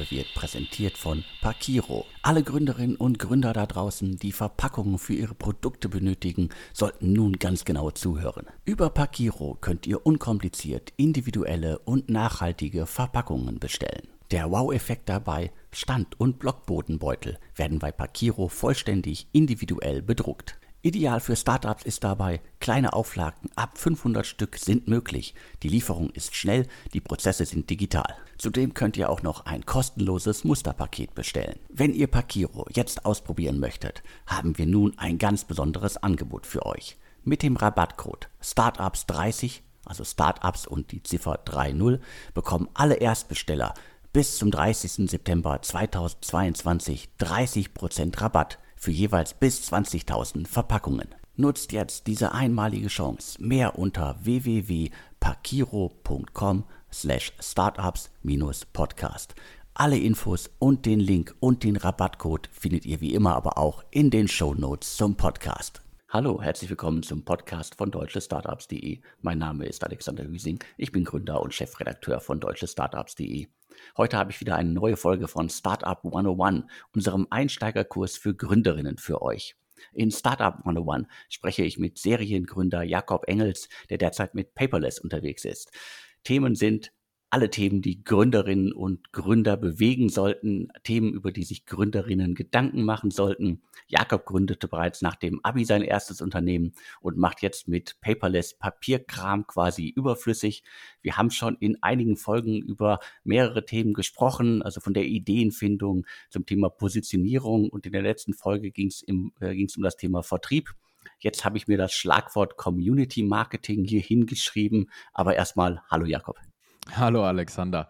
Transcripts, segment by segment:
Ausgabe wird präsentiert von Parkiro. Alle Gründerinnen und Gründer da draußen, die Verpackungen für ihre Produkte benötigen, sollten nun ganz genau zuhören. Über Parkiro könnt ihr unkompliziert individuelle und nachhaltige Verpackungen bestellen. Der Wow-Effekt dabei, Stand- und Blockbodenbeutel werden bei Parkiro vollständig individuell bedruckt. Ideal für Startups ist dabei, kleine Auflagen ab 500 Stück sind möglich. Die Lieferung ist schnell, die Prozesse sind digital. Zudem könnt ihr auch noch ein kostenloses Musterpaket bestellen. Wenn ihr Pakiro jetzt ausprobieren möchtet, haben wir nun ein ganz besonderes Angebot für euch. Mit dem Rabattcode Startups30, also Startups und die Ziffer 30, bekommen alle Erstbesteller bis zum 30. September 2022 30% Rabatt für jeweils bis 20.000 Verpackungen. Nutzt jetzt diese einmalige Chance. Mehr unter www.pakiro.com slash startups-podcast. Alle Infos und den Link und den Rabattcode findet ihr wie immer aber auch in den Show Notes zum Podcast. Hallo, herzlich willkommen zum Podcast von deutschestartups.de. Mein Name ist Alexander Hüsing. Ich bin Gründer und Chefredakteur von deutschestartups.de. Heute habe ich wieder eine neue Folge von Startup 101, unserem Einsteigerkurs für Gründerinnen für euch. In Startup 101 spreche ich mit Seriengründer Jakob Engels, der derzeit mit Paperless unterwegs ist. Themen sind alle Themen, die Gründerinnen und Gründer bewegen sollten, Themen, über die sich Gründerinnen Gedanken machen sollten. Jakob gründete bereits nach dem Abi sein erstes Unternehmen und macht jetzt mit Paperless Papierkram quasi überflüssig. Wir haben schon in einigen Folgen über mehrere Themen gesprochen, also von der Ideenfindung zum Thema Positionierung und in der letzten Folge ging es äh, um das Thema Vertrieb. Jetzt habe ich mir das Schlagwort Community Marketing hier hingeschrieben, aber erstmal hallo Jakob. Hallo Alexander.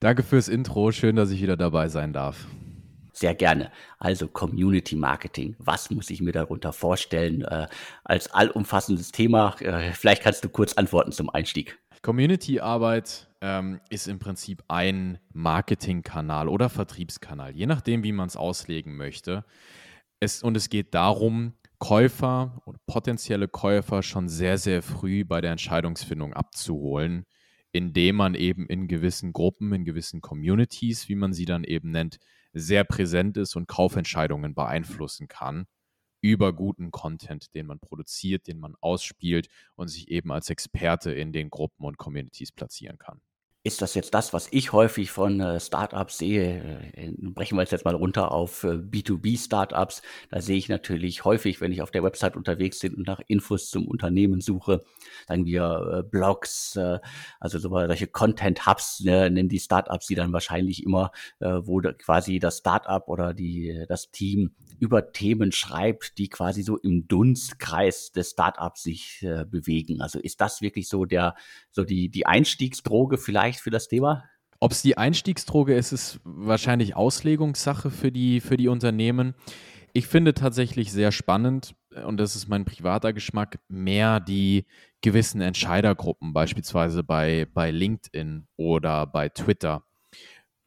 Danke fürs Intro. Schön, dass ich wieder dabei sein darf. Sehr gerne. Also Community Marketing. Was muss ich mir darunter vorstellen äh, als allumfassendes Thema? Äh, vielleicht kannst du kurz antworten zum Einstieg. Community-Arbeit ähm, ist im Prinzip ein Marketingkanal oder Vertriebskanal, je nachdem, wie man es auslegen möchte. Es, und es geht darum, Käufer und potenzielle Käufer schon sehr, sehr früh bei der Entscheidungsfindung abzuholen indem man eben in gewissen Gruppen, in gewissen Communities, wie man sie dann eben nennt, sehr präsent ist und Kaufentscheidungen beeinflussen kann über guten Content, den man produziert, den man ausspielt und sich eben als Experte in den Gruppen und Communities platzieren kann ist das jetzt das, was ich häufig von äh, Startups sehe? Äh, brechen wir es jetzt mal runter auf äh, B2B-Startups. Da sehe ich natürlich häufig, wenn ich auf der Website unterwegs bin und nach Infos zum Unternehmen suche, sagen wir äh, Blogs, äh, also so, solche Content-Hubs ne, nennen die Startups, die dann wahrscheinlich immer, äh, wo quasi das Startup oder die, das Team über Themen schreibt, die quasi so im Dunstkreis des Startups sich äh, bewegen. Also ist das wirklich so der, so die, die Einstiegsdroge vielleicht für das Thema? Ob es die Einstiegsdroge ist, ist wahrscheinlich Auslegungssache für die, für die Unternehmen. Ich finde tatsächlich sehr spannend, und das ist mein privater Geschmack, mehr die gewissen Entscheidergruppen, beispielsweise bei, bei LinkedIn oder bei Twitter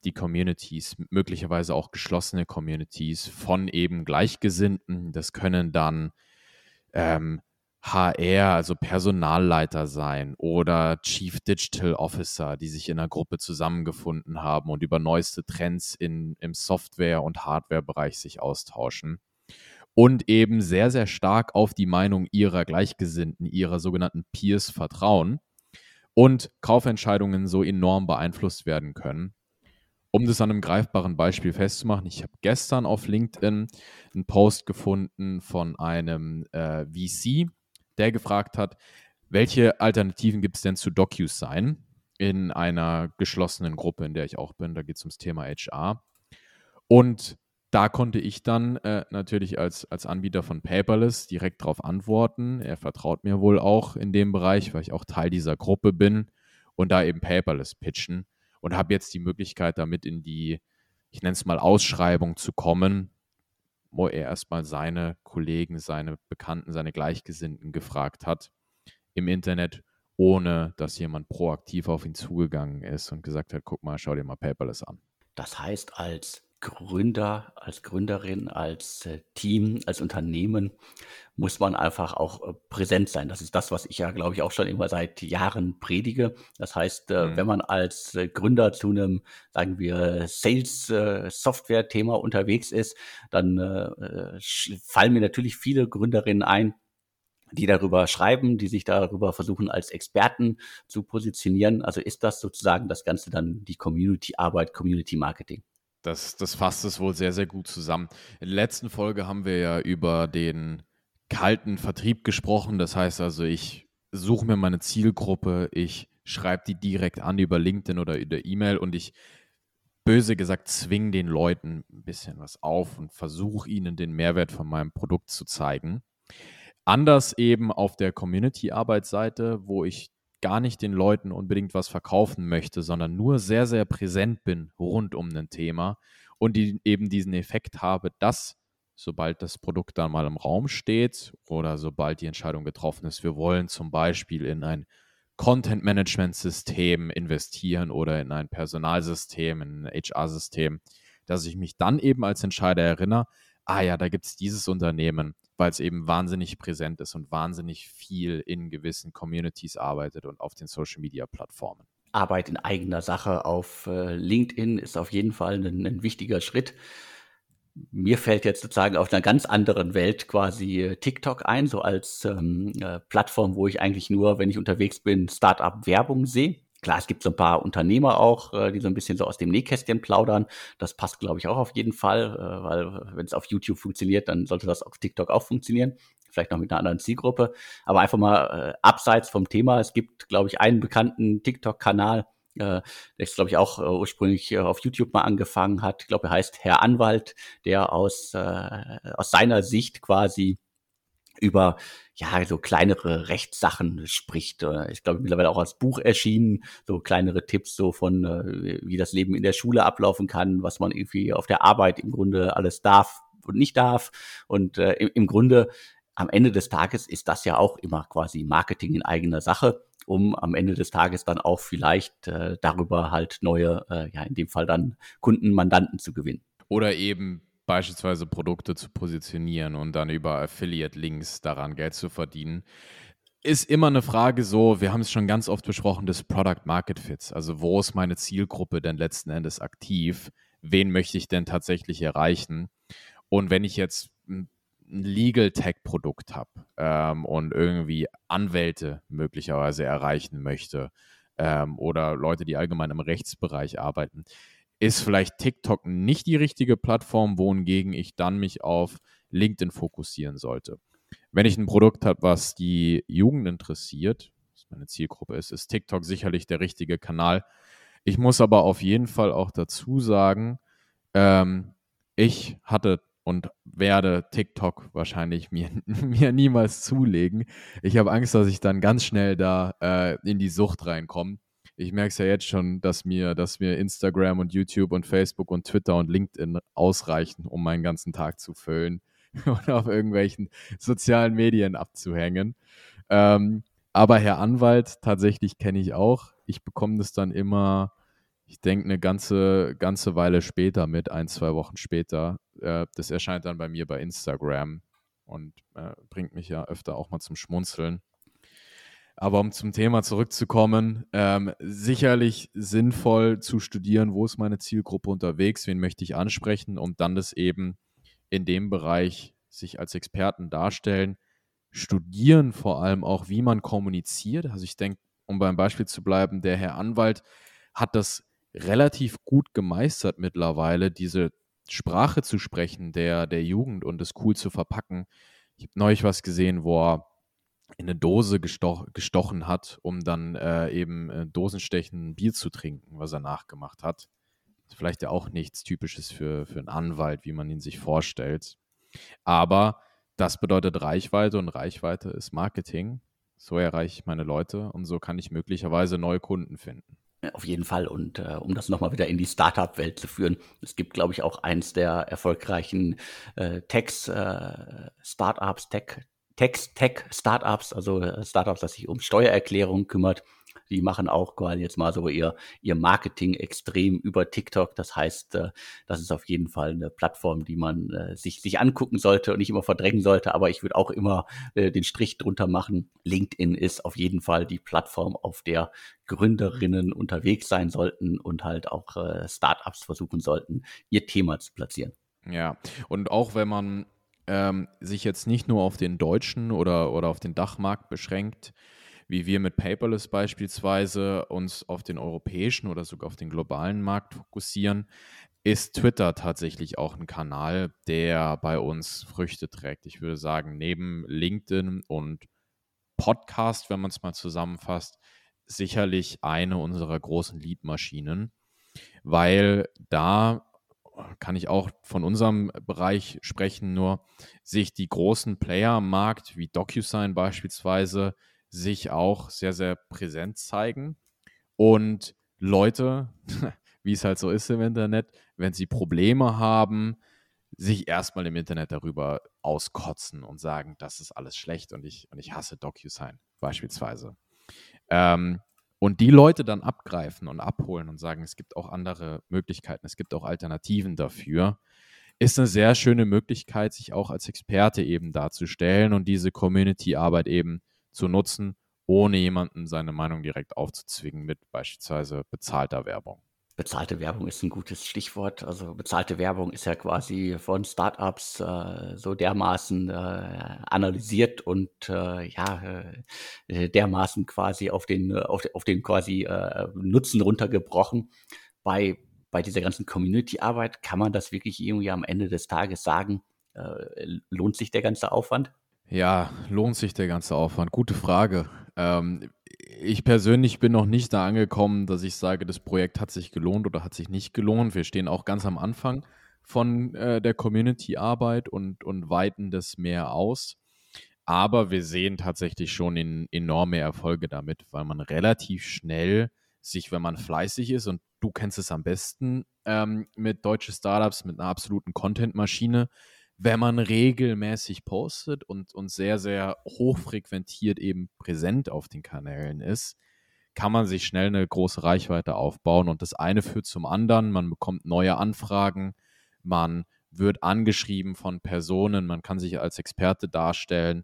die Communities, möglicherweise auch geschlossene Communities von eben Gleichgesinnten. Das können dann ähm, HR, also Personalleiter sein oder Chief Digital Officer, die sich in einer Gruppe zusammengefunden haben und über neueste Trends in, im Software- und Hardware-Bereich sich austauschen. Und eben sehr, sehr stark auf die Meinung ihrer Gleichgesinnten, ihrer sogenannten Peers vertrauen und Kaufentscheidungen so enorm beeinflusst werden können, um das an einem greifbaren Beispiel festzumachen, ich habe gestern auf LinkedIn einen Post gefunden von einem äh, VC, der gefragt hat, welche Alternativen gibt es denn zu DocuSign in einer geschlossenen Gruppe, in der ich auch bin. Da geht es ums Thema HR. Und da konnte ich dann äh, natürlich als, als Anbieter von Paperless direkt darauf antworten. Er vertraut mir wohl auch in dem Bereich, weil ich auch Teil dieser Gruppe bin und da eben Paperless pitchen und habe jetzt die Möglichkeit, damit in die, ich nenne es mal, Ausschreibung zu kommen, wo er erstmal seine Kollegen, seine Bekannten, seine Gleichgesinnten gefragt hat im Internet, ohne dass jemand proaktiv auf ihn zugegangen ist und gesagt hat, guck mal, schau dir mal Paperless an. Das heißt, als Gründer, als Gründerin, als äh, Team, als Unternehmen muss man einfach auch äh, präsent sein. Das ist das, was ich ja, glaube ich, auch schon immer seit Jahren predige. Das heißt, äh, mhm. wenn man als Gründer zu einem, sagen wir, Sales-Software-Thema unterwegs ist, dann fallen mir natürlich viele Gründerinnen ein, die darüber schreiben, die sich darüber versuchen, als Experten zu positionieren. Also ist das sozusagen das Ganze dann die Community-Arbeit, Community-Marketing? Das, das fasst es wohl sehr, sehr gut zusammen. In der letzten Folge haben wir ja über den kalten Vertrieb gesprochen. Das heißt also, ich suche mir meine Zielgruppe, ich schreibe die direkt an über LinkedIn oder über E-Mail und ich böse gesagt zwinge den Leuten ein bisschen was auf und versuche ihnen den Mehrwert von meinem Produkt zu zeigen. Anders eben auf der Community-Arbeitsseite, wo ich gar nicht den Leuten unbedingt was verkaufen möchte, sondern nur sehr, sehr präsent bin rund um ein Thema und die eben diesen Effekt habe, dass sobald das Produkt dann mal im Raum steht oder sobald die Entscheidung getroffen ist, wir wollen zum Beispiel in ein Content-Management-System investieren oder in ein Personalsystem, in ein HR-System, dass ich mich dann eben als Entscheider erinnere, ah ja, da gibt es dieses Unternehmen, weil es eben wahnsinnig präsent ist und wahnsinnig viel in gewissen Communities arbeitet und auf den Social-Media-Plattformen. Arbeit in eigener Sache auf äh, LinkedIn ist auf jeden Fall ein, ein wichtiger Schritt mir fällt jetzt sozusagen auf einer ganz anderen Welt quasi äh, TikTok ein, so als ähm, äh, Plattform, wo ich eigentlich nur, wenn ich unterwegs bin, Startup-Werbung sehe. Klar, es gibt so ein paar Unternehmer auch, äh, die so ein bisschen so aus dem Nähkästchen plaudern. Das passt, glaube ich, auch auf jeden Fall, äh, weil wenn es auf YouTube funktioniert, dann sollte das auf TikTok auch funktionieren. Vielleicht noch mit einer anderen Zielgruppe. Aber einfach mal äh, abseits vom Thema. Es gibt, glaube ich, einen bekannten TikTok-Kanal, äh, der ist, glaube ich, auch äh, ursprünglich äh, auf YouTube mal angefangen hat. Ich glaube, er heißt Herr Anwalt, der aus, äh, aus seiner Sicht quasi über ja so kleinere Rechtssachen spricht. Äh, ich glaube mittlerweile auch als Buch erschienen, so kleinere Tipps so von äh, wie das Leben in der Schule ablaufen kann, was man irgendwie auf der Arbeit im Grunde alles darf und nicht darf und äh, im, Grunde am Ende des Tages ist das ja auch immer quasi Marketing in eigener Sache um am Ende des Tages dann auch vielleicht äh, darüber halt neue, äh, ja, in dem Fall dann Kunden, Mandanten zu gewinnen. Oder eben beispielsweise Produkte zu positionieren und dann über Affiliate-Links daran Geld zu verdienen. Ist immer eine Frage so, wir haben es schon ganz oft besprochen, des Product Market Fits. Also wo ist meine Zielgruppe denn letzten Endes aktiv? Wen möchte ich denn tatsächlich erreichen? Und wenn ich jetzt ein Legal Tech-Produkt habe ähm, und irgendwie Anwälte möglicherweise erreichen möchte ähm, oder Leute, die allgemein im Rechtsbereich arbeiten, ist vielleicht TikTok nicht die richtige Plattform, wohingegen ich dann mich auf LinkedIn fokussieren sollte. Wenn ich ein Produkt habe, was die Jugend interessiert, was meine Zielgruppe ist, ist TikTok sicherlich der richtige Kanal. Ich muss aber auf jeden Fall auch dazu sagen, ähm, ich hatte und werde TikTok wahrscheinlich mir, mir niemals zulegen. Ich habe Angst, dass ich dann ganz schnell da äh, in die Sucht reinkomme. Ich merke es ja jetzt schon, dass mir, dass mir Instagram und YouTube und Facebook und Twitter und LinkedIn ausreichen, um meinen ganzen Tag zu füllen und auf irgendwelchen sozialen Medien abzuhängen. Ähm, aber Herr Anwalt, tatsächlich kenne ich auch. Ich bekomme das dann immer ich denke, eine ganze, ganze Weile später mit, ein, zwei Wochen später. Äh, das erscheint dann bei mir bei Instagram und äh, bringt mich ja öfter auch mal zum Schmunzeln. Aber um zum Thema zurückzukommen, ähm, sicherlich sinnvoll zu studieren, wo ist meine Zielgruppe unterwegs, wen möchte ich ansprechen und dann das eben in dem Bereich sich als Experten darstellen. Studieren vor allem auch, wie man kommuniziert. Also ich denke, um beim Beispiel zu bleiben, der Herr Anwalt hat das relativ gut gemeistert mittlerweile, diese Sprache zu sprechen der, der Jugend und es cool zu verpacken. Ich habe neulich was gesehen, wo er in eine Dose gestoch, gestochen hat, um dann äh, eben äh, Dosenstechen Bier zu trinken, was er nachgemacht hat. Vielleicht ja auch nichts Typisches für, für einen Anwalt, wie man ihn sich vorstellt. Aber das bedeutet Reichweite und Reichweite ist Marketing. So erreiche ich meine Leute und so kann ich möglicherweise neue Kunden finden. Auf jeden Fall. Und äh, um das nochmal wieder in die Startup-Welt zu führen, es gibt, glaube ich, auch eins der erfolgreichen äh, Techs, äh, Startups, Tech, Tech, Tech Startups, also äh, Startups, das sich um Steuererklärung kümmert. Die machen auch quasi jetzt mal so ihr, ihr Marketing extrem über TikTok. Das heißt, äh, das ist auf jeden Fall eine Plattform, die man äh, sich, sich angucken sollte und nicht immer verdrängen sollte. Aber ich würde auch immer den Strich drunter machen. LinkedIn ist auf jeden Fall die Plattform, auf der Gründerinnen unterwegs sein sollten und halt auch Startups versuchen sollten, ihr Thema zu platzieren. Ja, und auch wenn man ähm, sich jetzt nicht nur auf den deutschen oder, oder auf den Dachmarkt beschränkt, wie wir mit Paperless beispielsweise uns auf den europäischen oder sogar auf den globalen Markt fokussieren, ist Twitter tatsächlich auch ein Kanal, der bei uns Früchte trägt. Ich würde sagen, neben LinkedIn und Podcast, wenn man es mal zusammenfasst, sicherlich eine unserer großen Leadmaschinen, weil da kann ich auch von unserem Bereich sprechen, nur sich die großen Player am Markt, wie DocuSign beispielsweise, sich auch sehr, sehr präsent zeigen und Leute, wie es halt so ist im Internet, wenn sie Probleme haben, sich erstmal im Internet darüber auskotzen und sagen, das ist alles schlecht und ich, und ich hasse DocuSign beispielsweise. Ähm, und die Leute dann abgreifen und abholen und sagen, es gibt auch andere Möglichkeiten, es gibt auch Alternativen dafür, ist eine sehr schöne Möglichkeit, sich auch als Experte eben darzustellen und diese Community-Arbeit eben zu nutzen, ohne jemanden seine Meinung direkt aufzuzwingen mit beispielsweise bezahlter Werbung. Bezahlte Werbung ist ein gutes Stichwort. Also bezahlte Werbung ist ja quasi von Startups äh, so dermaßen äh, analysiert und äh, ja äh, dermaßen quasi auf den auf, auf den quasi äh, Nutzen runtergebrochen. Bei bei dieser ganzen Community-Arbeit kann man das wirklich irgendwie am Ende des Tages sagen. Äh, lohnt sich der ganze Aufwand? Ja, lohnt sich der ganze Aufwand? Gute Frage. Ähm, ich persönlich bin noch nicht da angekommen, dass ich sage, das Projekt hat sich gelohnt oder hat sich nicht gelohnt. Wir stehen auch ganz am Anfang von äh, der Community-Arbeit und, und weiten das mehr aus. Aber wir sehen tatsächlich schon in, enorme Erfolge damit, weil man relativ schnell sich, wenn man fleißig ist, und du kennst es am besten ähm, mit deutschen Startups, mit einer absoluten Content-Maschine, wenn man regelmäßig postet und, und sehr, sehr hochfrequentiert eben präsent auf den Kanälen ist, kann man sich schnell eine große Reichweite aufbauen. Und das eine führt zum anderen. Man bekommt neue Anfragen, man wird angeschrieben von Personen, man kann sich als Experte darstellen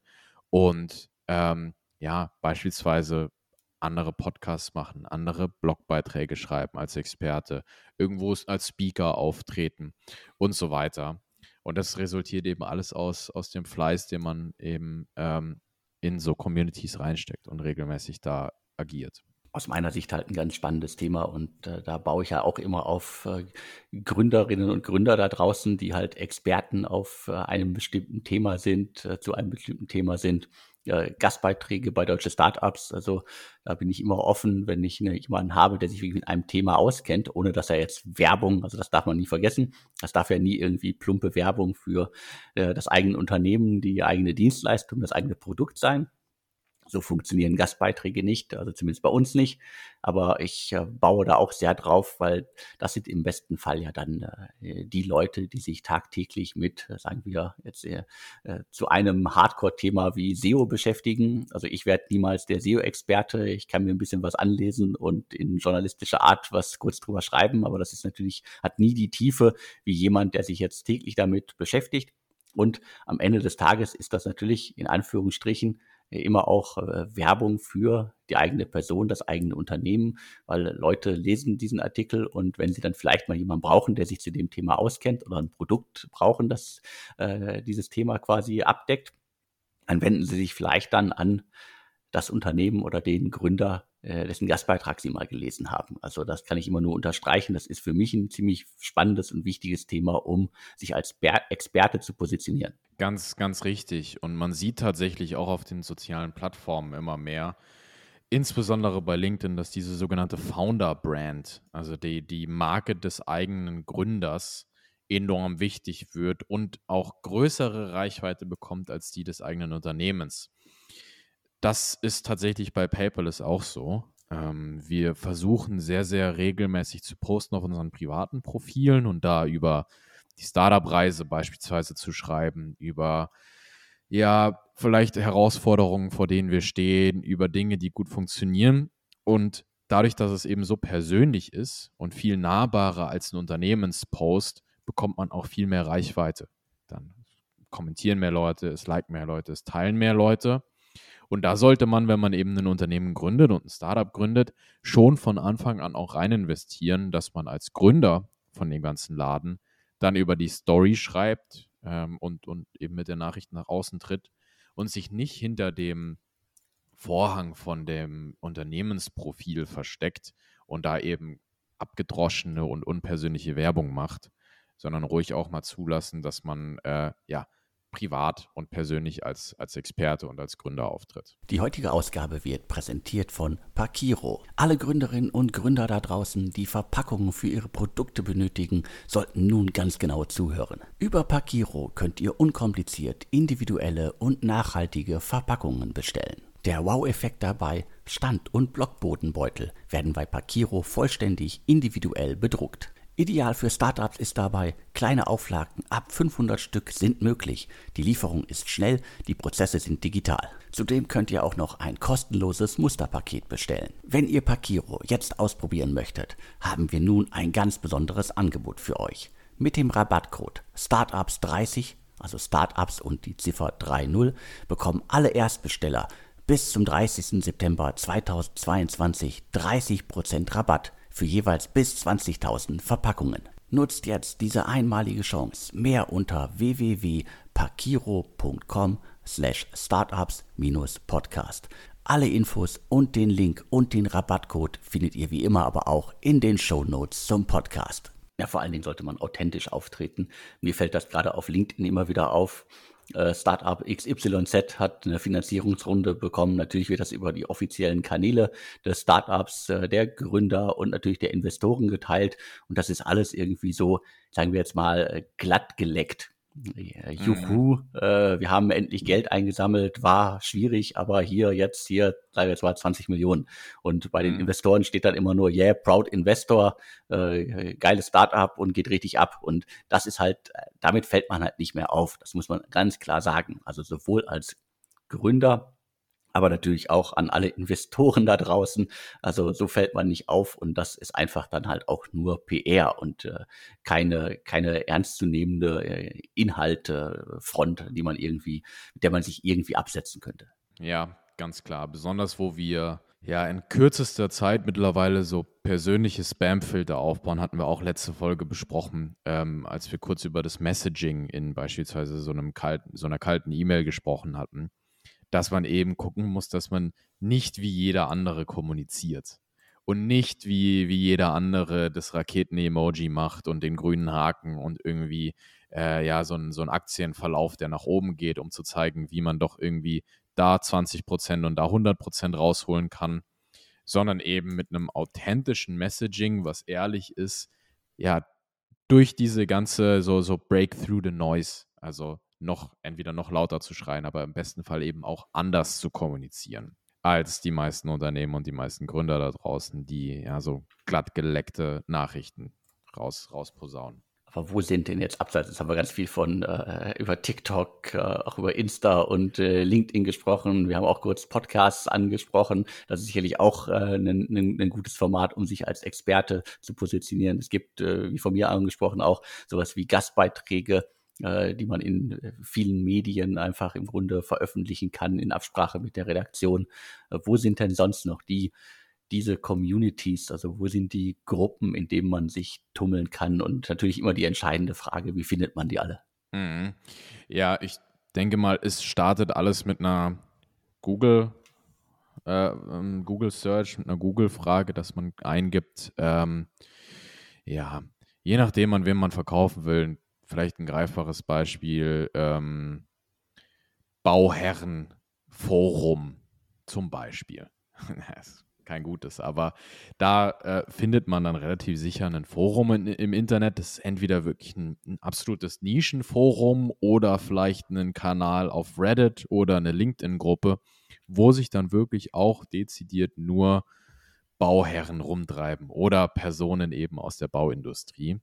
und ähm, ja, beispielsweise andere Podcasts machen, andere Blogbeiträge schreiben als Experte, irgendwo als Speaker auftreten und so weiter. Und das resultiert eben alles aus, aus dem Fleiß, den man eben ähm, in so Communities reinsteckt und regelmäßig da agiert. Aus meiner Sicht halt ein ganz spannendes Thema und äh, da baue ich ja auch immer auf äh, Gründerinnen und Gründer da draußen, die halt Experten auf äh, einem bestimmten Thema sind, äh, zu einem bestimmten Thema sind äh, Gastbeiträge bei deutsche Startups. Also da bin ich immer offen, wenn ich ne, jemanden habe, der sich mit einem Thema auskennt, ohne dass er jetzt Werbung, also das darf man nie vergessen. Das darf ja nie irgendwie plumpe Werbung für äh, das eigene Unternehmen, die eigene Dienstleistung, das eigene Produkt sein. So funktionieren Gastbeiträge nicht, also zumindest bei uns nicht. Aber ich äh, baue da auch sehr drauf, weil das sind im besten Fall ja dann äh, die Leute, die sich tagtäglich mit, äh, sagen wir jetzt zu einem Hardcore-Thema wie SEO beschäftigen. Also ich werde niemals der SEO-Experte. Ich kann mir ein bisschen was anlesen und in journalistischer Art was kurz drüber schreiben, aber das ist natürlich, hat nie die Tiefe wie jemand, der sich jetzt täglich damit beschäftigt. Und am Ende des Tages ist das natürlich in Anführungsstrichen immer auch äh, Werbung für die eigene Person, das eigene Unternehmen, weil Leute lesen diesen Artikel und wenn sie dann vielleicht mal jemanden brauchen, der sich zu dem Thema auskennt oder ein Produkt brauchen, das äh, dieses Thema quasi abdeckt, dann wenden sie sich vielleicht dann an das Unternehmen oder den Gründer, äh, dessen Gastbeitrag Sie mal gelesen haben. Also das kann ich immer nur unterstreichen. Das ist für mich ein ziemlich spannendes und wichtiges Thema, um sich als Experte zu positionieren. Ganz, ganz richtig. Und man sieht tatsächlich auch auf den sozialen Plattformen immer mehr, insbesondere bei LinkedIn, dass diese sogenannte Founder-Brand, also die, die Marke des eigenen Gründers, enorm wichtig wird und auch größere Reichweite bekommt als die des eigenen Unternehmens. Das ist tatsächlich bei Paperless auch so. Ähm, wir versuchen sehr, sehr regelmäßig zu posten auf unseren privaten Profilen und da über die Startup-Reise beispielsweise zu schreiben, über ja, vielleicht Herausforderungen, vor denen wir stehen, über Dinge, die gut funktionieren. Und dadurch, dass es eben so persönlich ist und viel nahbarer als ein Unternehmenspost, bekommt man auch viel mehr Reichweite. Dann kommentieren mehr Leute, es liken mehr Leute, es teilen mehr Leute. Und da sollte man, wenn man eben ein Unternehmen gründet und ein Startup gründet, schon von Anfang an auch rein investieren, dass man als Gründer von dem ganzen Laden dann über die Story schreibt ähm, und, und eben mit der Nachricht nach außen tritt und sich nicht hinter dem Vorhang von dem Unternehmensprofil versteckt und da eben abgedroschene und unpersönliche Werbung macht, sondern ruhig auch mal zulassen, dass man äh, ja privat und persönlich als, als Experte und als Gründer auftritt. Die heutige Ausgabe wird präsentiert von Pakiro. Alle Gründerinnen und Gründer da draußen, die Verpackungen für ihre Produkte benötigen, sollten nun ganz genau zuhören. Über Pakiro könnt ihr unkompliziert individuelle und nachhaltige Verpackungen bestellen. Der Wow-Effekt dabei, Stand- und Blockbodenbeutel werden bei Pakiro vollständig individuell bedruckt. Ideal für Startups ist dabei, kleine Auflagen ab 500 Stück sind möglich. Die Lieferung ist schnell, die Prozesse sind digital. Zudem könnt ihr auch noch ein kostenloses Musterpaket bestellen. Wenn ihr Pakiro jetzt ausprobieren möchtet, haben wir nun ein ganz besonderes Angebot für euch. Mit dem Rabattcode Startups30, also Startups und die Ziffer 30, bekommen alle Erstbesteller bis zum 30. September 2022 30% Rabatt für jeweils bis 20.000 Verpackungen. Nutzt jetzt diese einmalige Chance. Mehr unter www.pakiro.com slash startups-podcast. Alle Infos und den Link und den Rabattcode findet ihr wie immer aber auch in den Show Notes zum Podcast. Ja, vor allen Dingen sollte man authentisch auftreten. Mir fällt das gerade auf LinkedIn immer wieder auf äh, Startup XYZ hat eine Finanzierungsrunde bekommen. Natürlich wird das über die offiziellen Kanäle des Startups, äh, der Gründer und natürlich der Investoren geteilt. Und das ist alles irgendwie so, sagen wir jetzt mal, äh, glatt geleckt. Mhm. Juhu, mhm. äh, wir haben endlich Geld eingesammelt, war schwierig, aber hier jetzt hier, sagen wir jetzt mal 20 Millionen. Und bei den mhm. Investoren steht dann immer nur, yeah, proud Investor, äh, geiles Startup und geht richtig ab. Und das ist halt, damit fällt man halt nicht mehr auf. Das muss man ganz klar sagen. Also sowohl als Gründer aber natürlich auch an alle Investoren da draußen. Also so fällt man nicht auf und das ist einfach dann halt auch nur PR und äh, keine, keine ernstzunehmende äh, Inhaltefront, die man irgendwie, mit der man sich irgendwie absetzen könnte. Ja, ganz klar. Besonders wo wir ja in kürzester Zeit mittlerweile so persönliche Spamfilter aufbauen, hatten wir auch letzte Folge besprochen, ähm, als wir kurz über das Messaging in beispielsweise so einem kalten, so einer kalten E-Mail gesprochen hatten dass man eben gucken muss, dass man nicht wie jeder andere kommuniziert und nicht wie, wie jeder andere das Raketen-Emoji macht und den grünen Haken und irgendwie äh, ja so ein, so ein Aktienverlauf, der nach oben geht, um zu zeigen, wie man doch irgendwie da 20% und da 100% rausholen kann, sondern eben mit einem authentischen Messaging, was ehrlich ist, ja, durch diese ganze so, so Breakthrough the Noise, also noch entweder noch lauter zu schreien, aber im besten Fall eben auch anders zu kommunizieren als die meisten Unternehmen und die meisten Gründer da draußen, die ja so glatt geleckte Nachrichten raus, rausposaunen. Aber wo sind denn jetzt abseits? Jetzt haben wir ganz viel von äh, über TikTok, äh, auch über Insta und äh, LinkedIn gesprochen. Wir haben auch kurz Podcasts angesprochen. Das ist sicherlich auch ein, äh, ein, gutes Format, um sich als Experte zu positionieren. Es gibt, äh, wie von mir angesprochen, auch sowas wie Gastbeiträge äh, die man in äh, vielen Medien einfach im Grunde veröffentlichen kann in Absprache mit der Redaktion. Äh, wo sind denn sonst noch die diese Communities, also wo sind die Gruppen, in denen man sich tummeln kann und natürlich immer die entscheidende Frage, wie findet man die alle? Mhm. Ja, ich denke mal, es startet alles mit einer Google äh, ähm, Google Search, mit einer Google-Frage, dass man eingibt, ähm, ja, je nachdem, an wen man verkaufen will, vielleicht ein greifbares Beispiel, ähm, Bauherrenforum zum Beispiel. kein gutes, aber da äh, findet man dann relativ sicher ein Forum in, im Internet. Das ist entweder wirklich ein, ein, absolutes Nischenforum oder vielleicht einen Kanal auf Reddit oder eine LinkedIn-Gruppe, wo sich dann wirklich auch dezidiert nur Bauherren rumtreiben oder Personen eben aus der Bauindustrie.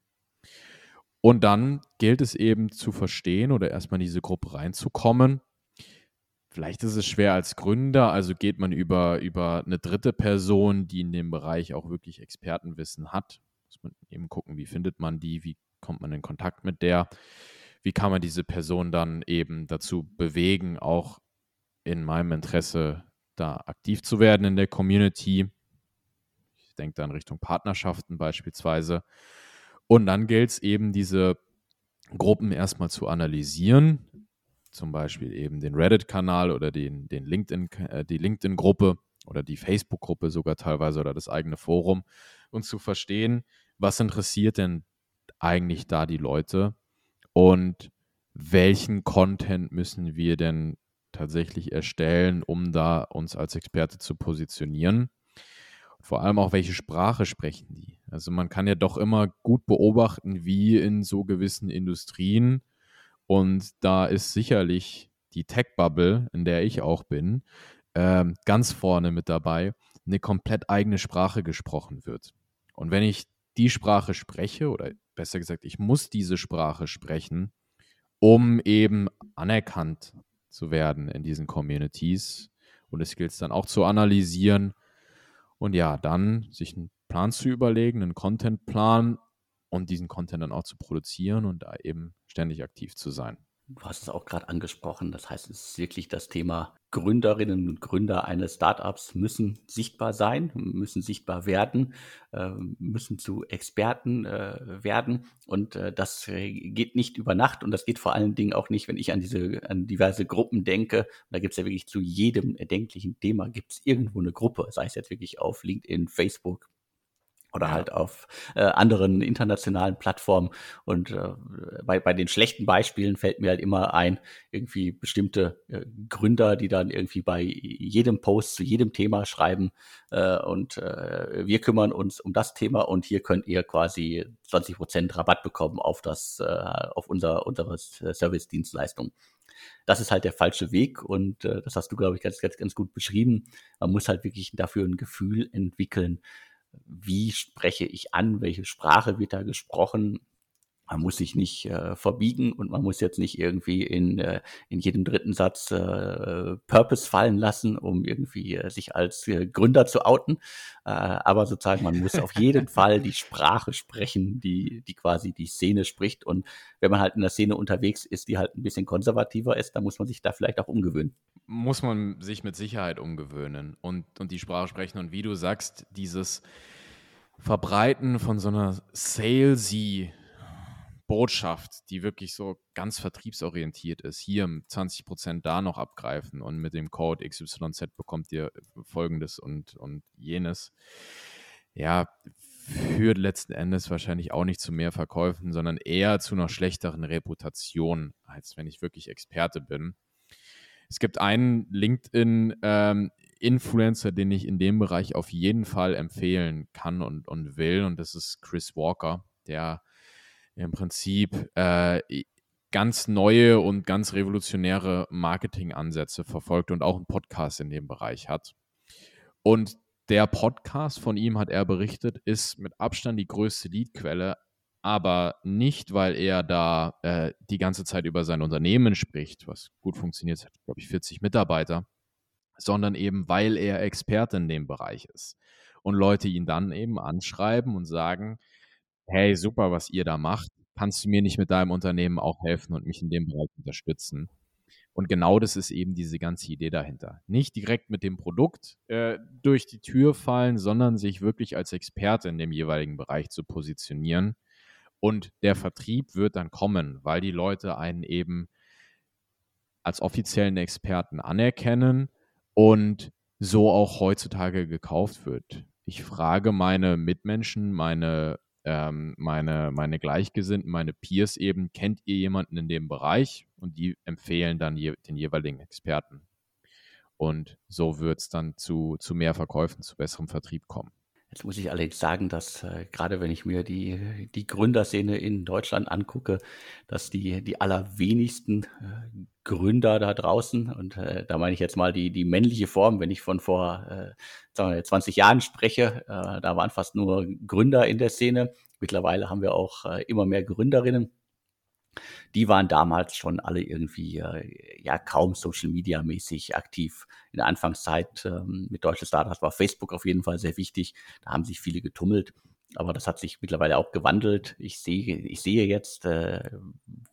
Und dann gilt es eben zu verstehen oder erstmal in diese Gruppe reinzukommen. Vielleicht ist es schwer als Gründer, also geht man über, über eine dritte Person, die in dem Bereich auch wirklich Expertenwissen hat. Muss man eben gucken, wie findet man die, wie kommt man in Kontakt mit der, wie kann man diese Person dann eben dazu bewegen, auch in meinem Interesse da aktiv zu werden in der Community. Ich denke dann Richtung Partnerschaften beispielsweise. Und dann gilt es eben, diese Gruppen erstmal zu analysieren, zum Beispiel eben den Reddit-Kanal oder den, den LinkedIn, äh, die LinkedIn-Gruppe oder die Facebook-Gruppe sogar teilweise oder das eigene Forum und zu verstehen, was interessiert denn eigentlich da die Leute und welchen Content müssen wir denn tatsächlich erstellen, um da uns als Experte zu positionieren. Vor allem auch, welche Sprache sprechen die? Also man kann ja doch immer gut beobachten, wie in so gewissen Industrien und da ist sicherlich die Tech-Bubble, in der ich auch bin, äh, ganz vorne mit dabei, eine komplett eigene Sprache gesprochen wird. Und wenn ich die Sprache spreche, oder besser gesagt, ich muss diese Sprache sprechen, um eben anerkannt zu werden in diesen Communities und es gilt es dann auch zu analysieren und ja, dann sich einen Plan zu überlegen, einen Contentplan und diesen Content dann auch zu produzieren und da eben ständig aktiv zu sein. Du hast es auch gerade angesprochen. Das heißt, es ist wirklich das Thema Gründerinnen und Gründer eines Startups müssen sichtbar sein, müssen sichtbar werden, äh, müssen zu Experten äh, werden. Und äh, das geht nicht über Nacht und das geht vor allen Dingen auch nicht, wenn ich an diese, an diverse Gruppen denke. Da gibt es ja wirklich zu jedem erdenklichen Thema gibt es irgendwo eine Gruppe, sei es jetzt wirklich auf LinkedIn, Facebook, oder halt auf äh, anderen internationalen Plattformen. Und äh, bei, bei den schlechten Beispielen fällt mir halt immer ein, irgendwie bestimmte äh, Gründer, die dann irgendwie bei jedem Post zu jedem Thema schreiben äh, und äh, wir kümmern uns um das Thema und hier könnt ihr quasi 20 Prozent Rabatt bekommen auf das, äh, auf unser, unsere Service-Dienstleistung. Das ist halt der falsche Weg und äh, das hast du, glaube ich, ganz, ganz, ganz gut beschrieben. Man muss halt wirklich dafür ein Gefühl entwickeln, wie spreche ich an, welche Sprache wird da gesprochen. Man muss sich nicht äh, verbiegen und man muss jetzt nicht irgendwie in, äh, in jedem dritten Satz äh, Purpose fallen lassen, um irgendwie äh, sich als äh, Gründer zu outen. Äh, aber sozusagen, man muss auf jeden Fall die Sprache sprechen, die, die quasi die Szene spricht. Und wenn man halt in der Szene unterwegs ist, die halt ein bisschen konservativer ist, dann muss man sich da vielleicht auch umgewöhnen muss man sich mit Sicherheit umgewöhnen und, und die Sprache sprechen. Und wie du sagst, dieses Verbreiten von so einer salesy Botschaft, die wirklich so ganz vertriebsorientiert ist. Hier 20% da noch abgreifen und mit dem Code XYZ bekommt ihr folgendes und, und jenes. Ja, führt letzten Endes wahrscheinlich auch nicht zu mehr Verkäufen, sondern eher zu einer schlechteren Reputation, als wenn ich wirklich Experte bin. Es gibt einen LinkedIn-Influencer, ähm, den ich in dem Bereich auf jeden Fall empfehlen kann und, und will, und das ist Chris Walker, der im Prinzip äh, ganz neue und ganz revolutionäre Marketingansätze verfolgt und auch einen Podcast in dem Bereich hat. Und der Podcast von ihm, hat er berichtet, ist mit Abstand die größte Leadquelle, aber nicht, weil er da äh, die ganze Zeit über sein Unternehmen spricht, was gut funktioniert, hat, glaube ich, 40 Mitarbeiter, sondern eben, weil er Experte in dem Bereich ist. Und Leute ihn dann eben anschreiben und sagen, hey, super, was ihr da macht, kannst du mir nicht mit deinem Unternehmen auch helfen und mich in dem Bereich unterstützen? Und genau das ist eben diese ganze Idee dahinter. Nicht direkt mit dem Produkt äh, durch die Tür fallen, sondern sich wirklich als Experte in dem jeweiligen Bereich zu positionieren und der Vertrieb wird dann kommen, weil die Leute einen eben als offiziellen Experten anerkennen und so auch heutzutage gekauft wird. Ich frage meine Mitmenschen, meine, ähm, meine, meine Gleichgesinnten, meine Peers eben, kennt ihr jemanden in dem Bereich? Und die empfehlen dann je, den jeweiligen Experten. Und so wird es dann zu, zu mehr Verkäufen, zu besserem Vertrieb kommen. Jetzt muss ich allerdings sagen, dass äh, gerade wenn ich mir die, die Gründerszene in Deutschland angucke, dass die, die allerwenigsten äh, Gründer da draußen, und äh, da meine ich jetzt mal die, die männliche Form, wenn ich von vor äh, sagen wir, 20 Jahren spreche, äh, da waren fast nur Gründer in der Szene. Mittlerweile haben wir auch äh, immer mehr Gründerinnen. Die waren damals schon alle irgendwie äh, ja kaum Social Media mäßig aktiv. In der Anfangszeit ähm, mit deutschen Startups war Facebook auf jeden Fall sehr wichtig. Da haben sich viele getummelt. Aber das hat sich mittlerweile auch gewandelt. Ich sehe, ich sehe jetzt, äh,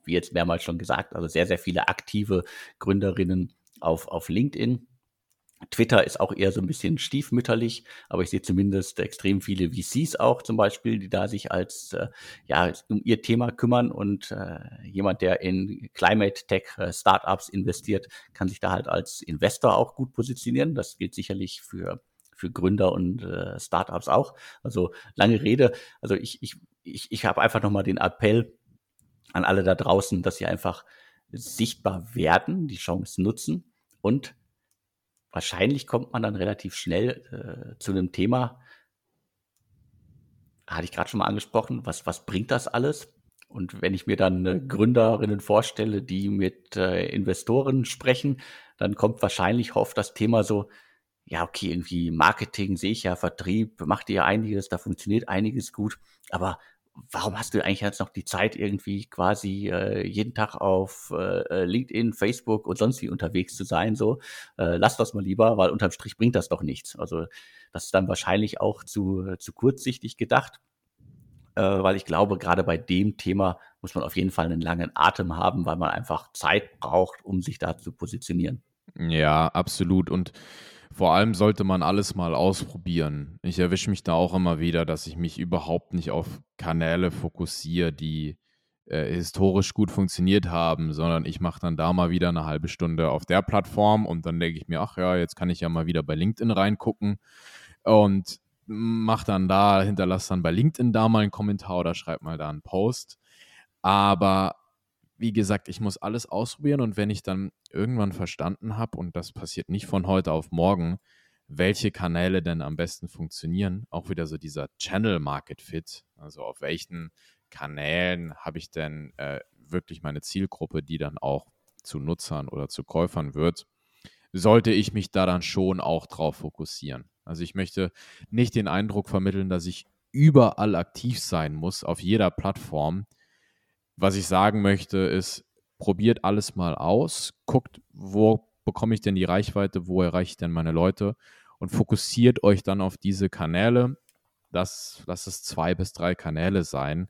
wie jetzt mehrmals schon gesagt, also sehr, sehr viele aktive Gründerinnen auf, auf LinkedIn. Twitter ist auch eher so ein bisschen stiefmütterlich, aber ich sehe zumindest extrem viele VCs auch zum Beispiel, die da sich als äh, ja um ihr Thema kümmern und äh, jemand, der in Climate Tech äh, Startups investiert, kann sich da halt als Investor auch gut positionieren. Das gilt sicherlich für für Gründer und äh, Startups auch. Also lange Rede. Also ich ich ich, ich habe einfach nochmal den Appell an alle da draußen, dass sie einfach sichtbar werden, die Chance nutzen und wahrscheinlich kommt man dann relativ schnell äh, zu einem Thema, hatte ich gerade schon mal angesprochen, was, was bringt das alles? Und wenn ich mir dann äh, Gründerinnen vorstelle, die mit äh, Investoren sprechen, dann kommt wahrscheinlich oft das Thema so, ja, okay, irgendwie Marketing sehe ich ja, Vertrieb, macht ihr einiges, da funktioniert einiges gut, aber warum hast du eigentlich jetzt noch die Zeit, irgendwie quasi äh, jeden Tag auf äh, LinkedIn, Facebook und sonst wie unterwegs zu sein? So, äh, lass das mal lieber, weil unterm Strich bringt das doch nichts. Also das ist dann wahrscheinlich auch zu, zu kurzsichtig gedacht, äh, weil ich glaube, gerade bei dem Thema muss man auf jeden Fall einen langen Atem haben, weil man einfach Zeit braucht, um sich da zu positionieren. Ja, absolut. Und vor allem sollte man alles mal ausprobieren. Ich erwische mich da auch immer wieder, dass ich mich überhaupt nicht auf Kanäle fokussiere, die äh, historisch gut funktioniert haben, sondern ich mache dann da mal wieder eine halbe Stunde auf der Plattform und dann denke ich mir, ach ja, jetzt kann ich ja mal wieder bei LinkedIn reingucken und mache dann da, hinterlasse dann bei LinkedIn da mal einen Kommentar oder schreibe mal da einen Post. Aber wie gesagt, ich muss alles ausprobieren und wenn ich dann irgendwann verstanden habe, und das passiert nicht von heute auf morgen, welche Kanäle denn am besten funktionieren, auch wieder so dieser Channel Market Fit, also auf welchen Kanälen habe ich denn äh, wirklich meine Zielgruppe, die dann auch zu Nutzern oder zu Käufern wird, sollte ich mich da dann schon auch drauf fokussieren. Also ich möchte nicht den Eindruck vermitteln, dass ich überall aktiv sein muss, auf jeder Plattform, was ich sagen möchte, ist, probiert alles mal aus, guckt, wo bekomme ich denn die Reichweite, wo erreiche ich denn meine Leute und fokussiert euch dann auf diese Kanäle. Das, lass es zwei bis drei Kanäle sein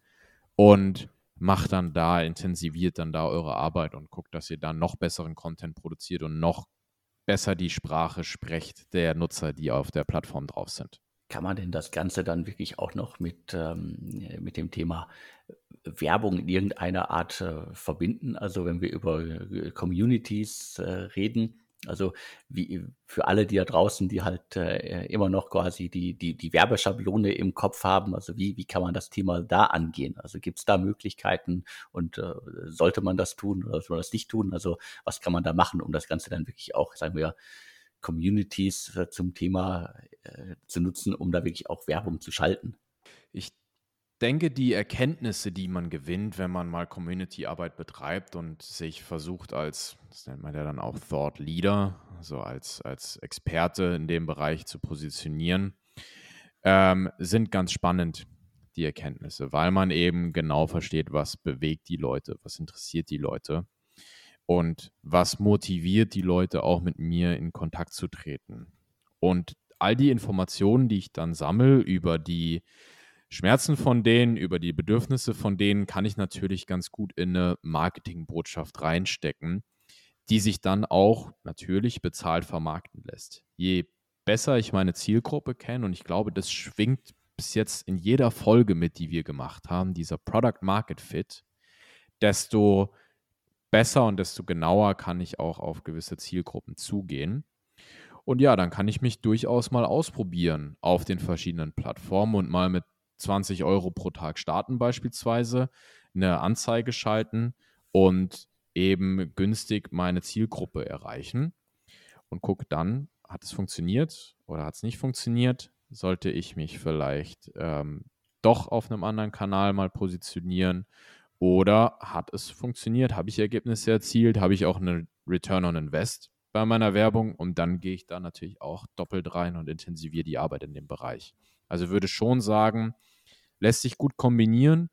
und macht dann da, intensiviert dann da eure Arbeit und guckt, dass ihr dann noch besseren Content produziert und noch besser die Sprache sprecht der Nutzer, die auf der Plattform drauf sind. Kann man denn das Ganze dann wirklich auch noch mit, ähm, mit dem Thema Werbung in irgendeiner Art äh, verbinden? Also wenn wir über äh, Communities äh, reden, also wie für alle, die da draußen, die halt äh, immer noch quasi die, die, die Werbeschablone im Kopf haben, also wie, wie kann man das Thema da angehen? Also gibt es da Möglichkeiten und äh, sollte man das tun oder soll man das nicht tun? Also was kann man da machen, um das Ganze dann wirklich auch, sagen wir, Communities äh, zum Thema zu nutzen, um da wirklich auch Werbung zu schalten. Ich denke, die Erkenntnisse, die man gewinnt, wenn man mal Community-Arbeit betreibt und sich versucht als, das nennt man ja dann auch Thought Leader, also als, als Experte in dem Bereich zu positionieren, ähm, sind ganz spannend, die Erkenntnisse, weil man eben genau versteht, was bewegt die Leute, was interessiert die Leute und was motiviert die Leute auch mit mir in Kontakt zu treten. Und all die Informationen, die ich dann sammle über die Schmerzen von denen, über die Bedürfnisse von denen, kann ich natürlich ganz gut in eine Marketingbotschaft reinstecken, die sich dann auch natürlich bezahlt vermarkten lässt. Je besser ich meine Zielgruppe kenne, und ich glaube, das schwingt bis jetzt in jeder Folge mit, die wir gemacht haben, dieser Product Market Fit, desto besser und desto genauer kann ich auch auf gewisse Zielgruppen zugehen. Und ja, dann kann ich mich durchaus mal ausprobieren auf den verschiedenen Plattformen und mal mit 20 Euro pro Tag starten beispielsweise, eine Anzeige schalten und eben günstig meine Zielgruppe erreichen und gucke dann, hat es funktioniert oder hat es nicht funktioniert? Sollte ich mich vielleicht ähm, doch auf einem anderen Kanal mal positionieren oder hat es funktioniert? Habe ich Ergebnisse erzielt? Habe ich auch eine Return on Invest bei meiner Werbung? Und dann gehe ich da natürlich auch doppelt rein und intensiviere die Arbeit in dem Bereich. Also würde schon sagen, lässt sich gut kombinieren,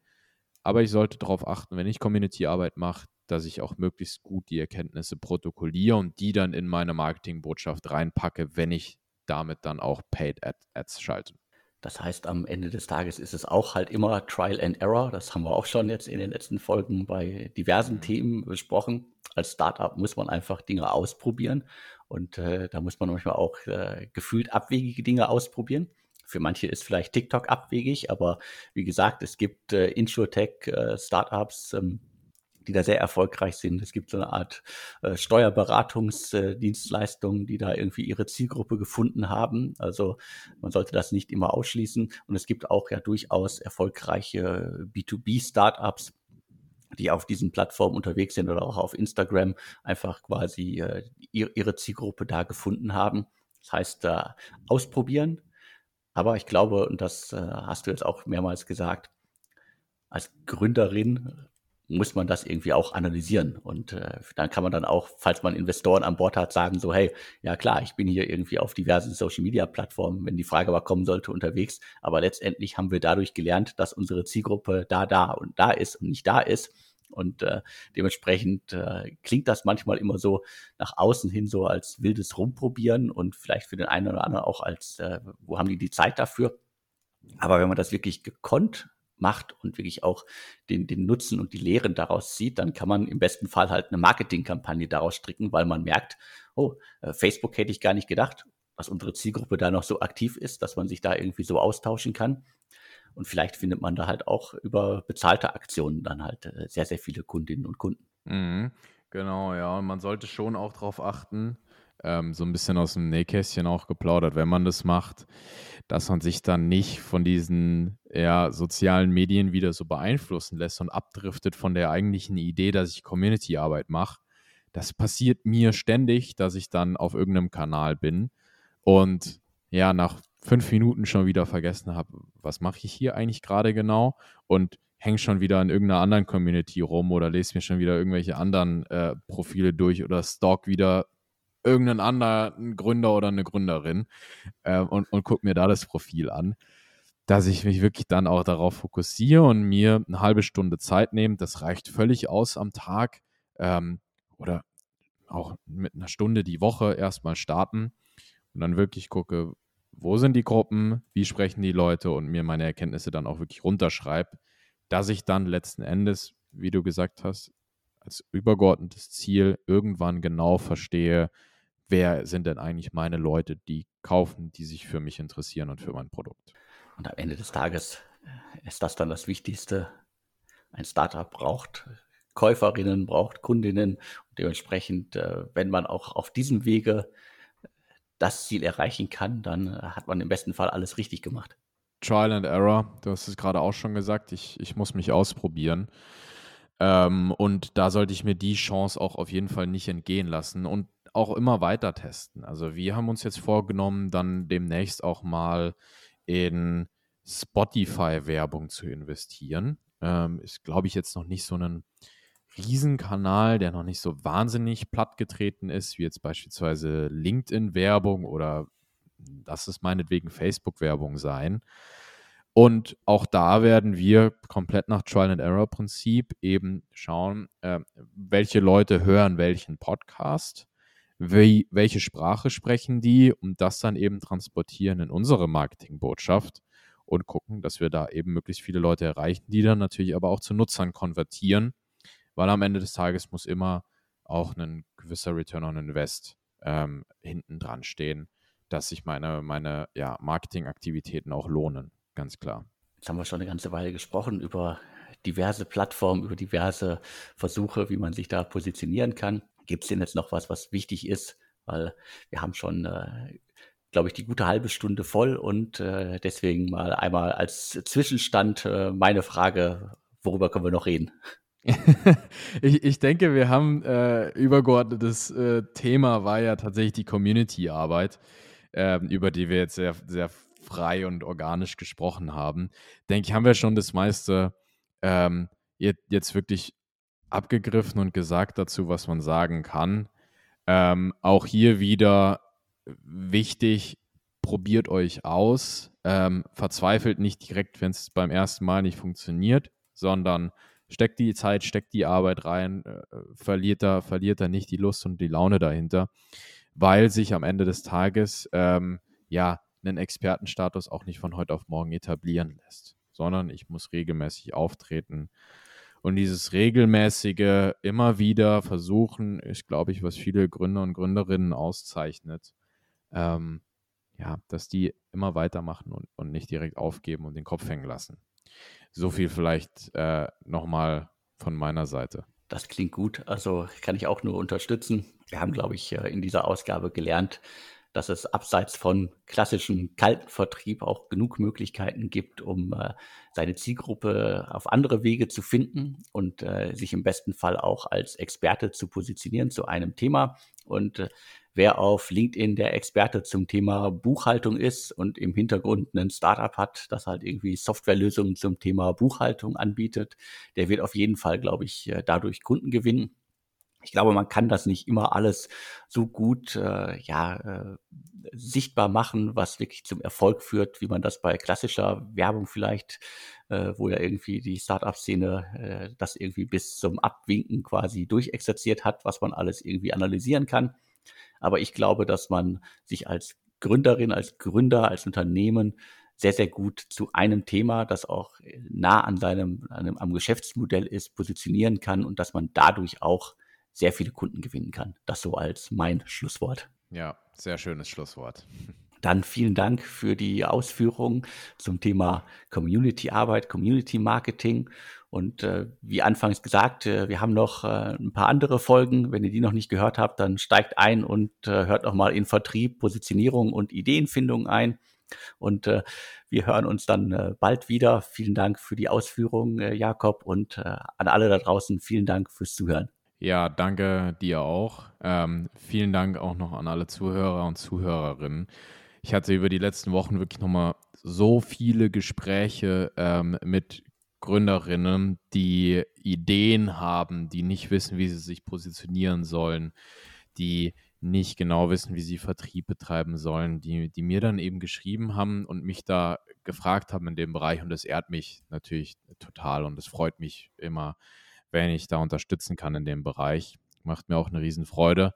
Aber ich sollte darauf achten, wenn ich Community-Arbeit mache, dass ich auch möglichst gut die Erkenntnisse protokolliere und die dann in meine Marketingbotschaft reinpacke, wenn ich damit dann auch Paid Ads schalte. Das heißt, am Ende des Tages ist es auch halt immer Trial and Error. Das haben wir auch schon jetzt in den letzten Folgen bei diversen mhm. Themen besprochen. Als Startup muss man einfach Dinge ausprobieren und äh, da muss man manchmal auch äh, gefühlt abwegige Dinge ausprobieren. Für manche ist vielleicht TikTok abwegig, aber wie gesagt, es gibt äh, Insurtech-Startups, äh, ähm, die da sehr erfolgreich sind. Es gibt so eine Art äh, Steuerberatungsdienstleistungen, äh, die da irgendwie ihre Zielgruppe gefunden haben. Also man sollte das nicht immer ausschließen. Und es gibt auch ja durchaus erfolgreiche B2B-Startups, die auf diesen Plattformen unterwegs sind oder auch auf Instagram einfach quasi äh, ihre Zielgruppe da gefunden haben. Das heißt, äh, ausprobieren. Aber ich glaube, und das äh, hast du jetzt auch mehrmals gesagt, als Gründerin muss man das irgendwie auch analysieren. Und äh, dann kann man dann auch, falls man Investoren an Bord hat, sagen so, hey, ja klar, ich bin hier irgendwie auf diversen Social-Media-Plattformen, wenn die Frage aber kommen sollte, unterwegs. Aber letztendlich haben wir dadurch gelernt, dass unsere Zielgruppe da, da und da ist und nicht da ist. Und äh, dementsprechend äh, klingt das manchmal immer so nach außen hin so als wildes Rumprobieren und vielleicht für den einen oder anderen auch als, äh, wo haben die die Zeit dafür? Aber wenn man das wirklich gekonnt macht und wirklich auch den, den Nutzen und die Lehren daraus zieht, dann kann man im besten Fall halt eine Marketingkampagne daraus stricken, weil man merkt, oh, äh, Facebook hätte ich gar nicht gedacht, dass unsere Zielgruppe da noch so aktiv ist, dass man sich da irgendwie so austauschen kann. Und vielleicht findet man da halt auch über bezahlte Aktionen dann halt äh, sehr, sehr viele Kundinnen und Kunden. Mhm, genau, ja. Und man sollte schon auch darauf achten, ähm, so ein bisschen aus dem Nähkästchen auch geplaudert, wenn man das macht, dass man sich dann nicht von diesen ja, sozialen Medien wieder so beeinflussen lässt und abdriftet von der eigentlichen Idee, dass ich Community-Arbeit mache. Das passiert mir ständig, dass ich dann auf irgendeinem Kanal bin und ja, nach fünf Minuten schon wieder vergessen habe, was mache ich hier eigentlich gerade genau und hänge schon wieder in irgendeiner anderen Community rum oder lese mir schon wieder irgendwelche anderen äh, Profile durch oder stalk wieder irgendeinen anderen Gründer oder eine Gründerin äh, und, und gucke mir da das Profil an, dass ich mich wirklich dann auch darauf fokussiere und mir eine halbe Stunde Zeit nehme. Das reicht völlig aus am Tag ähm, oder auch mit einer Stunde die Woche erstmal starten und dann wirklich gucke, wo sind die Gruppen, wie sprechen die Leute und mir meine Erkenntnisse dann auch wirklich runterschreibe, dass ich dann letzten Endes, wie du gesagt hast, als übergeordnetes Ziel irgendwann genau verstehe, wer sind denn eigentlich meine Leute, die kaufen, die sich für mich interessieren und für mein Produkt. Und am Ende des Tages äh, ist das dann das Wichtigste. Ein Startup braucht Käuferinnen, braucht Kundinnen. Und dementsprechend, äh, wenn man auch auf diesem Wege das Ziel erreichen kann, dann hat man im besten Fall alles richtig gemacht. Trial and Error, du hast es gerade auch schon gesagt, ich, ich muss mich ausprobieren. Ähm, und da sollte ich mir die Chance auch auf jeden Fall nicht entgehen lassen. Und auch immer weiter testen. Also wir haben uns jetzt vorgenommen, dann demnächst auch mal in Spotify-Werbung zu investieren. Ähm, ist, glaube ich, jetzt noch nicht so ein Riesenkanal, der noch nicht so wahnsinnig plattgetreten ist, wie jetzt beispielsweise LinkedIn-Werbung oder das ist meinetwegen Facebook-Werbung sein. Und auch da werden wir komplett nach Trial and Error Prinzip eben schauen, äh, welche Leute hören welchen Podcast wie, welche Sprache sprechen die und das dann eben transportieren in unsere Marketingbotschaft und gucken, dass wir da eben möglichst viele Leute erreichen, die dann natürlich aber auch zu Nutzern konvertieren, weil am Ende des Tages muss immer auch ein gewisser Return on Invest ähm, hinten dran stehen, dass sich meine, meine ja, Marketingaktivitäten auch lohnen, ganz klar. Jetzt haben wir schon eine ganze Weile gesprochen über diverse Plattformen, über diverse Versuche, wie man sich da positionieren kann. Gibt es denn jetzt noch was, was wichtig ist? Weil wir haben schon, äh, glaube ich, die gute halbe Stunde voll und äh, deswegen mal einmal als Zwischenstand äh, meine Frage, worüber können wir noch reden? ich, ich denke, wir haben äh, übergeordnetes äh, Thema war ja tatsächlich die Community-Arbeit, äh, über die wir jetzt sehr, sehr frei und organisch gesprochen haben. Denke ich, haben wir schon das meiste ähm, jetzt, wirklich abgegriffen und gesagt dazu, was man sagen kann. Ähm, auch hier wieder wichtig, probiert euch aus. Ähm, verzweifelt nicht direkt, wenn es beim ersten Mal nicht funktioniert, sondern steckt die Zeit, steckt die Arbeit rein, äh, verliert, da, verliert da nicht die Lust und die Laune dahinter, weil sich am Ende des Tages ähm, ja einen Expertenstatus auch nicht von heute auf morgen etablieren lässt, sondern ich muss regelmäßig auftreten. Und dieses regelmäßige immer wieder versuchen, ist, glaube ich, was viele Gründer und Gründerinnen auszeichnet. Ähm, ja, dass die immer weitermachen und, und nicht direkt aufgeben und den Kopf hängen lassen. So viel vielleicht äh, nochmal von meiner Seite. Das klingt gut. Also kann ich auch nur unterstützen. Wir haben, glaube ich, äh, in dieser Ausgabe gelernt, dass es abseits von klassischem kalten Vertrieb auch genug Möglichkeiten gibt, um äh, seine Zielgruppe auf andere Wege zu finden und äh, sich im besten Fall auch als Experte zu positionieren zu einem Thema. Und äh, wer auf LinkedIn der Experte zum Thema Buchhaltung ist und im Hintergrund ein Startup hat, das halt irgendwie Softwarelösungen zum Thema Buchhaltung anbietet, der wird auf jeden Fall, glaube ich, äh, dadurch Kunden gewinnen. Ich glaube, man kann das nicht immer alles so gut äh, ja, äh, sichtbar machen, was wirklich zum Erfolg führt, wie man das bei klassischer Werbung vielleicht, äh, wo ja irgendwie die Startup-Szene äh, das irgendwie bis zum Abwinken quasi durchexerziert hat, was man alles irgendwie analysieren kann. Aber ich glaube, dass man sich als Gründerin, als Gründer, als Unternehmen sehr, sehr gut zu einem Thema, das auch nah an seinem, einem, am Geschäftsmodell ist, positionieren kann und dass man dadurch auch sehr viele Kunden gewinnen kann. Das so als mein Schlusswort. Ja, sehr schönes Schlusswort. Dann vielen Dank für die Ausführungen zum Thema Community-Arbeit, Community-Marketing. Und äh, wie anfangs gesagt, äh, wir haben noch äh, ein paar andere Folgen. Wenn ihr die noch nicht gehört habt, dann steigt ein und äh, hört noch mal in Vertrieb, Positionierung und Ideenfindung ein. Und äh, wir hören uns dann äh, bald wieder. Vielen Dank für die Ausführungen, äh, Jakob, und äh, an alle da draußen vielen Dank fürs Zuhören. Ja, danke dir auch. Ähm, vielen Dank auch noch an alle Zuhörer und Zuhörerinnen. Ich hatte über die letzten Wochen wirklich nochmal so viele Gespräche ähm, mit Gründerinnen, die Ideen haben, die nicht wissen, wie sie sich positionieren sollen, die nicht genau wissen, wie sie Vertrieb betreiben sollen, die, die mir dann eben geschrieben haben und mich da gefragt haben in dem Bereich. Und das ehrt mich natürlich total und es freut mich immer, wenn ich da unterstützen kann in dem Bereich. Macht mir auch eine Riesenfreude.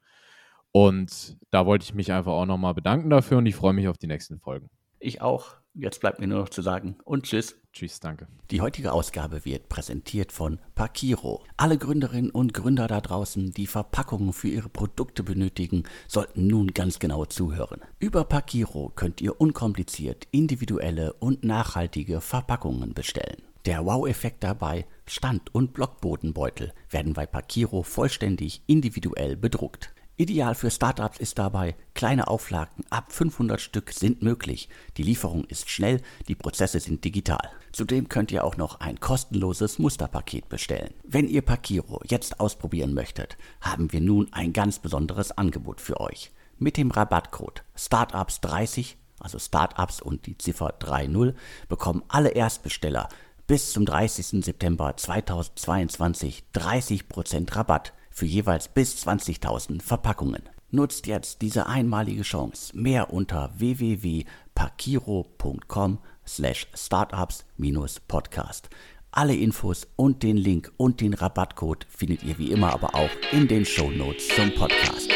Und da wollte ich mich einfach auch nochmal bedanken dafür und ich freue mich auf die nächsten Folgen. Ich auch. Jetzt bleibt mir nur noch zu sagen und tschüss. Tschüss, danke. Die heutige Ausgabe wird präsentiert von Pakiro. Alle Gründerinnen und Gründer da draußen, die Verpackungen für ihre Produkte benötigen, sollten nun ganz genau zuhören. Über Pakiro könnt ihr unkompliziert individuelle und nachhaltige Verpackungen bestellen. Der Wow-Effekt dabei, Stand- und Blockbodenbeutel werden bei Pakiro vollständig individuell bedruckt. Ideal für Startups ist dabei, kleine Auflagen ab 500 Stück sind möglich. Die Lieferung ist schnell, die Prozesse sind digital. Zudem könnt ihr auch noch ein kostenloses Musterpaket bestellen. Wenn ihr Pakiro jetzt ausprobieren möchtet, haben wir nun ein ganz besonderes Angebot für euch. Mit dem Rabattcode Startups30, also Startups und die Ziffer 30, bekommen alle Erstbesteller bis zum 30. September 2022 30% Rabatt für jeweils bis 20.000 Verpackungen. Nutzt jetzt diese einmalige Chance. Mehr unter www.pakiro.com slash startups-podcast. Alle Infos und den Link und den Rabattcode findet ihr wie immer aber auch in den Show Notes zum Podcast.